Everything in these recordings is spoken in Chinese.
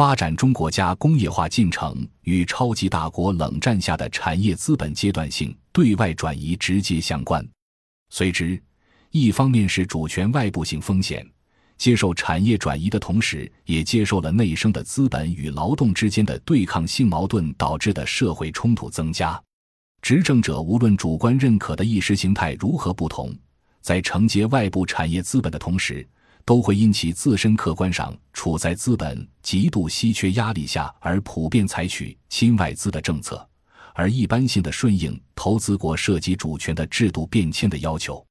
发展中国家工业化进程与超级大国冷战下的产业资本阶段性对外转移直接相关。随之，一方面是主权外部性风险，接受产业转移的同时，也接受了内生的资本与劳动之间的对抗性矛盾导致的社会冲突增加。执政者无论主观认可的意识形态如何不同，在承接外部产业资本的同时，都会因其自身客观上处在资本极度稀缺压力下而普遍采取亲外资的政策，而一般性的顺应投资国涉及主权的制度变迁的要求。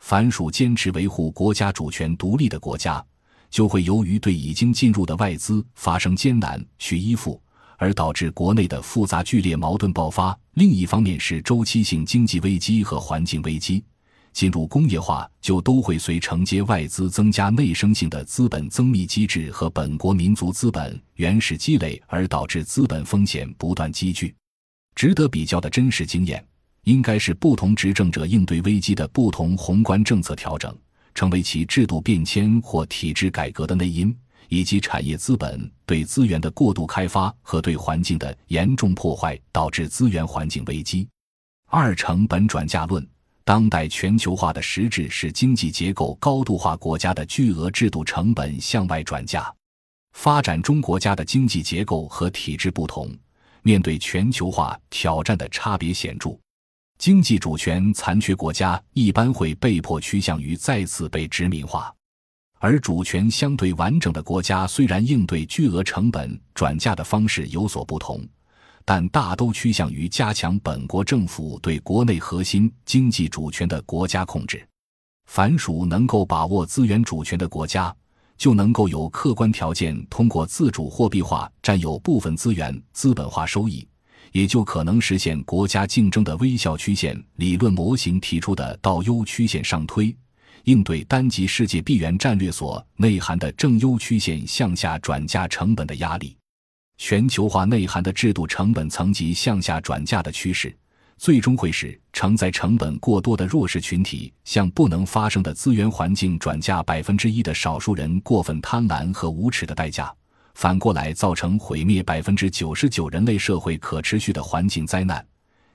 凡属坚持维护国家主权独立的国家，就会由于对已经进入的外资发生艰难去依附，而导致国内的复杂剧烈矛盾爆发。另一方面是周期性经济危机和环境危机。进入工业化，就都会随承接外资增加内生性的资本增密机制和本国民族资本原始积累，而导致资本风险不断积聚。值得比较的真实经验，应该是不同执政者应对危机的不同宏观政策调整，成为其制度变迁或体制改革的内因，以及产业资本对资源的过度开发和对环境的严重破坏导致资源环境危机。二成本转嫁论。当代全球化的实质是经济结构高度化国家的巨额制度成本向外转嫁。发展中国家的经济结构和体制不同，面对全球化挑战的差别显著。经济主权残缺国家一般会被迫趋向于再次被殖民化，而主权相对完整的国家虽然应对巨额成本转嫁的方式有所不同。但大都趋向于加强本国政府对国内核心经济主权的国家控制。凡属能够把握资源主权的国家，就能够有客观条件通过自主货币化占有部分资源资本化收益，也就可能实现国家竞争的微笑曲线理论模型提出的倒 U 曲线上推，应对单极世界闭源战略所内涵的正 U 曲线向下转嫁成本的压力。全球化内涵的制度成本层级向下转嫁的趋势，最终会使承载成本过多的弱势群体向不能发生的资源环境转嫁百分之一的少数人过分贪婪和无耻的代价，反过来造成毁灭百分之九十九人类社会可持续的环境灾难。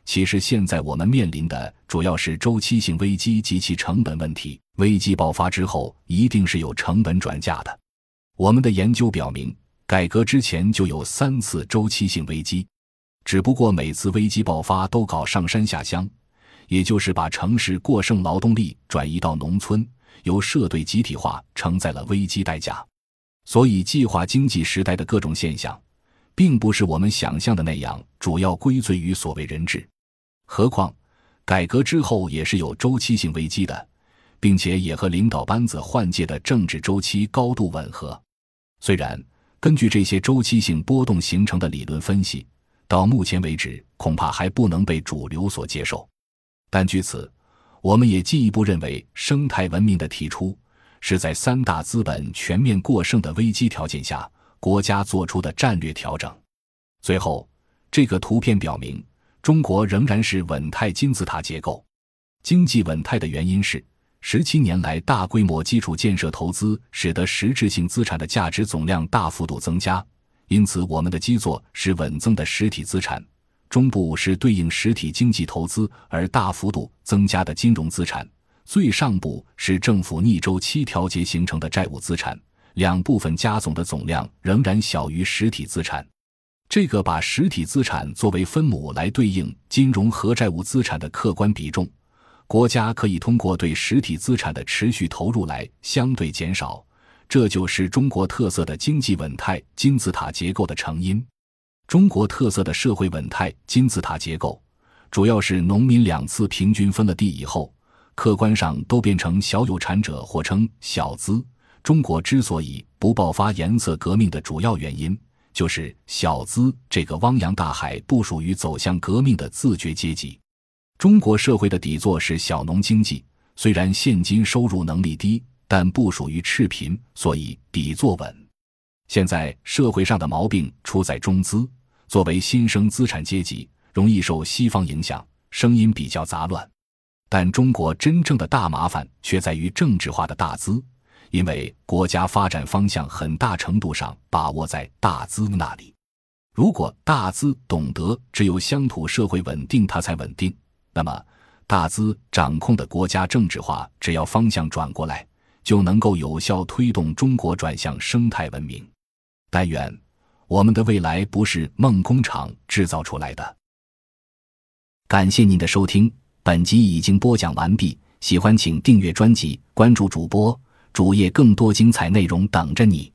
其实，现在我们面临的主要是周期性危机及其成本问题。危机爆发之后，一定是有成本转嫁的。我们的研究表明。改革之前就有三次周期性危机，只不过每次危机爆发都搞上山下乡，也就是把城市过剩劳动力转移到农村，由社队集体化承载了危机代价。所以，计划经济时代的各种现象，并不是我们想象的那样，主要归罪于所谓人治。何况，改革之后也是有周期性危机的，并且也和领导班子换届的政治周期高度吻合。虽然。根据这些周期性波动形成的理论分析，到目前为止恐怕还不能被主流所接受。但据此，我们也进一步认为，生态文明的提出是在三大资本全面过剩的危机条件下，国家做出的战略调整。最后，这个图片表明，中国仍然是稳态金字塔结构。经济稳态的原因是。十七年来，大规模基础建设投资使得实质性资产的价值总量大幅度增加，因此我们的基座是稳增的实体资产，中部是对应实体经济投资而大幅度增加的金融资产，最上部是政府逆周期调节形成的债务资产。两部分加总的总量仍然小于实体资产。这个把实体资产作为分母来对应金融和债务资产的客观比重。国家可以通过对实体资产的持续投入来相对减少，这就是中国特色的经济稳态金字塔结构的成因。中国特色的社会稳态金字塔结构，主要是农民两次平均分了地以后，客观上都变成小有产者，或称小资。中国之所以不爆发颜色革命的主要原因，就是小资这个汪洋大海不属于走向革命的自觉阶级。中国社会的底座是小农经济，虽然现金收入能力低，但不属于赤贫，所以底座稳。现在社会上的毛病出在中资，作为新生资产阶级，容易受西方影响，声音比较杂乱。但中国真正的大麻烦却在于政治化的大资，因为国家发展方向很大程度上把握在大资那里。如果大资懂得只有乡土社会稳定，它才稳定，那么大资掌控的国家政治化，只要方向转过来，就能够有效推动中国转向生态文明。但愿我们的未来不是梦工厂制造出来的。感谢您的收听，本集已经播讲完毕。喜欢请订阅专辑，关注主播主页，更多精彩内容等着你。